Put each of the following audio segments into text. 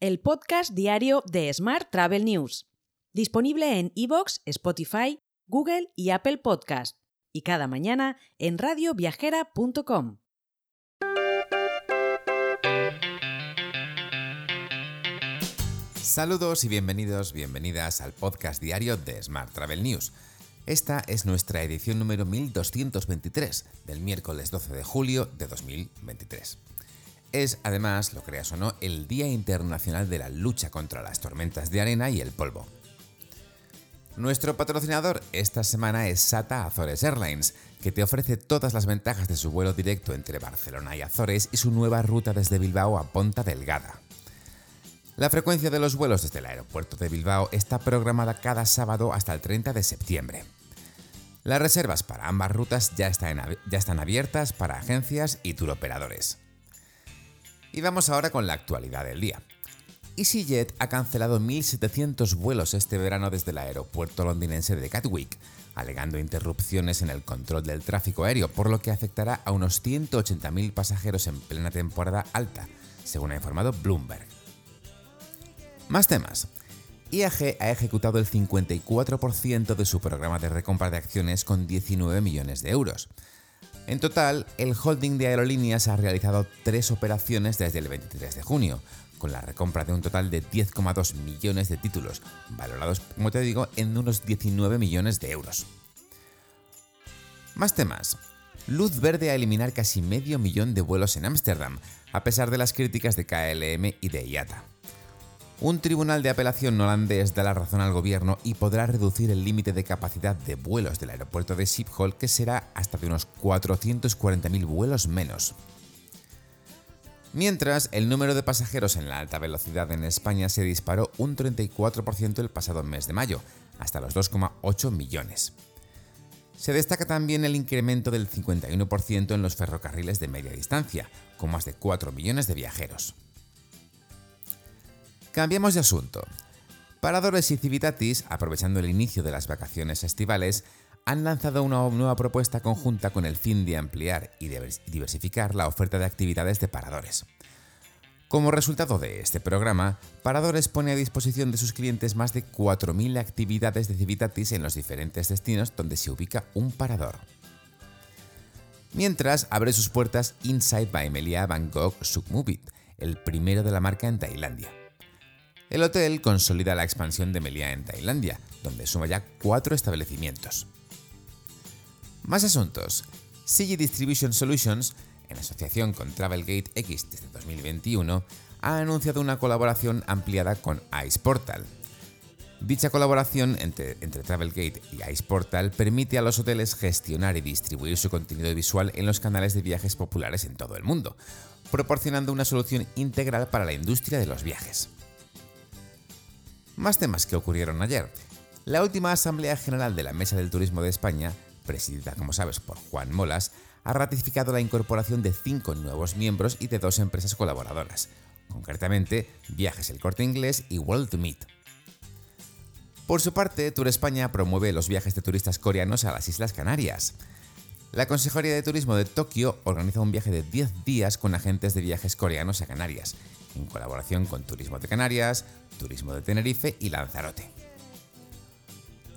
el podcast diario de Smart Travel News, disponible en iVoox, Spotify, Google y Apple Podcast, y cada mañana en radioviajera.com. Saludos y bienvenidos, bienvenidas al podcast diario de Smart Travel News. Esta es nuestra edición número 1223 del miércoles 12 de julio de 2023. Es además, lo creas o no, el Día Internacional de la Lucha contra las Tormentas de Arena y el Polvo. Nuestro patrocinador esta semana es SATA Azores Airlines, que te ofrece todas las ventajas de su vuelo directo entre Barcelona y Azores y su nueva ruta desde Bilbao a Ponta Delgada. La frecuencia de los vuelos desde el aeropuerto de Bilbao está programada cada sábado hasta el 30 de septiembre. Las reservas para ambas rutas ya están, abiertas para agencias y turoperadores. Y vamos ahora con la actualidad del día. EasyJet ha cancelado 1.700 vuelos este verano desde el aeropuerto londinense de Gatwick, alegando interrupciones en el control del tráfico aéreo, por lo que afectará a unos 180.000 pasajeros en plena temporada alta, según ha informado Bloomberg. Más temas. IAG ha ejecutado el 54% de su programa de recompra de acciones con 19 millones de euros. En total, el holding de aerolíneas ha realizado tres operaciones desde el 23 de junio, con la recompra de un total de 10,2 millones de títulos, valorados, como te digo, en unos 19 millones de euros. Más temas. Luz verde a eliminar casi medio millón de vuelos en Ámsterdam, a pesar de las críticas de KLM y de IATA. Un tribunal de apelación holandés da la razón al gobierno y podrá reducir el límite de capacidad de vuelos del aeropuerto de Schiphol, que será hasta de unos 440.000 vuelos menos. Mientras, el número de pasajeros en la alta velocidad en España se disparó un 34% el pasado mes de mayo, hasta los 2,8 millones. Se destaca también el incremento del 51% en los ferrocarriles de media distancia, con más de 4 millones de viajeros. Cambiamos de asunto. Paradores y Civitatis, aprovechando el inicio de las vacaciones estivales, han lanzado una nueva propuesta conjunta con el fin de ampliar y diversificar la oferta de actividades de paradores. Como resultado de este programa, Paradores pone a disposición de sus clientes más de 4.000 actividades de Civitatis en los diferentes destinos donde se ubica un parador. Mientras abre sus puertas Inside by Melia Bangkok Sukhumvit, el primero de la marca en Tailandia. El hotel consolida la expansión de Melia en Tailandia, donde suma ya cuatro establecimientos. Más asuntos. CG Distribution Solutions, en asociación con Travelgate X desde 2021, ha anunciado una colaboración ampliada con Ice Portal. Dicha colaboración entre, entre, Travelgate y Ice Portal permite a los hoteles gestionar y distribuir su contenido visual en los canales de viajes populares en todo el mundo, proporcionando una solución integral para la industria de los viajes. Más temas que ocurrieron ayer. La última Asamblea General de la Mesa del Turismo de España, presidida como sabes por Juan Molas, ha ratificado la incorporación de cinco nuevos miembros y de dos empresas colaboradoras, concretamente Viajes El Corte Inglés y World to Meet. Por su parte, Tour España promueve los viajes de turistas coreanos a las Islas Canarias. La Consejería de Turismo de Tokio organiza un viaje de 10 días con agentes de viajes coreanos a Canarias, en colaboración con Turismo de Canarias, Turismo de Tenerife y Lanzarote.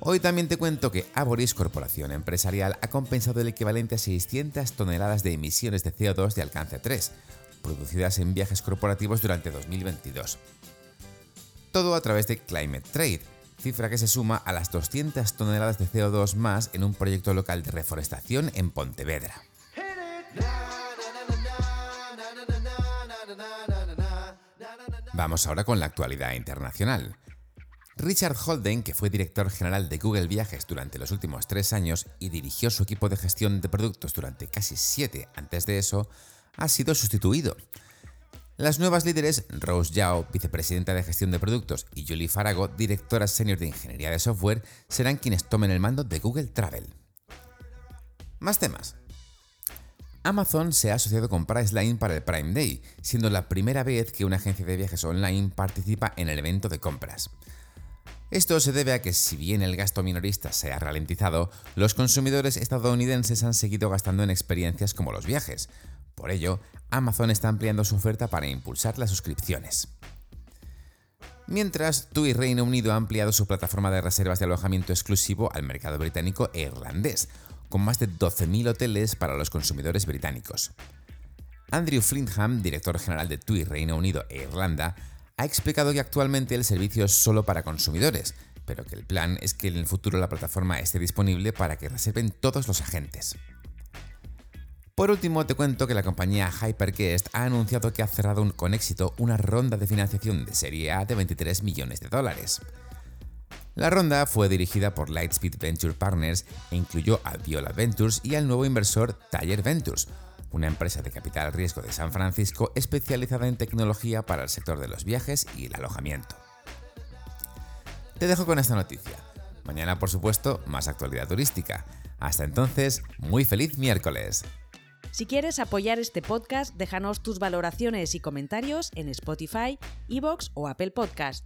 Hoy también te cuento que Aboris Corporación Empresarial ha compensado el equivalente a 600 toneladas de emisiones de CO2 de alcance 3, producidas en viajes corporativos durante 2022. Todo a través de Climate Trade, cifra que se suma a las 200 toneladas de CO2 más en un proyecto local de reforestación en Pontevedra. Vamos ahora con la actualidad internacional. Richard Holden, que fue director general de Google Viajes durante los últimos tres años y dirigió su equipo de gestión de productos durante casi siete antes de eso, ha sido sustituido. Las nuevas líderes, Rose Yao, vicepresidenta de gestión de productos, y Julie Farago, directora senior de ingeniería de software, serán quienes tomen el mando de Google Travel. Más temas. Amazon se ha asociado con Priceline para el Prime Day, siendo la primera vez que una agencia de viajes online participa en el evento de compras. Esto se debe a que si bien el gasto minorista se ha ralentizado, los consumidores estadounidenses han seguido gastando en experiencias como los viajes. Por ello, Amazon está ampliando su oferta para impulsar las suscripciones. Mientras, TUI Reino Unido ha ampliado su plataforma de reservas de alojamiento exclusivo al mercado británico e irlandés, con más de 12.000 hoteles para los consumidores británicos. Andrew Flintham, director general de TUI Reino Unido e Irlanda, ha explicado que actualmente el servicio es solo para consumidores, pero que el plan es que en el futuro la plataforma esté disponible para que reserven todos los agentes. Por último, te cuento que la compañía Hyperguest ha anunciado que ha cerrado con éxito una ronda de financiación de serie A de 23 millones de dólares. La ronda fue dirigida por Lightspeed Venture Partners e incluyó a Viola Ventures y al nuevo inversor Taller Ventures, una empresa de capital riesgo de San Francisco especializada en tecnología para el sector de los viajes y el alojamiento. Te dejo con esta noticia. Mañana, por supuesto, más actualidad turística. Hasta entonces, muy feliz miércoles. Si quieres apoyar este podcast, déjanos tus valoraciones y comentarios en Spotify, Evox o Apple Podcast.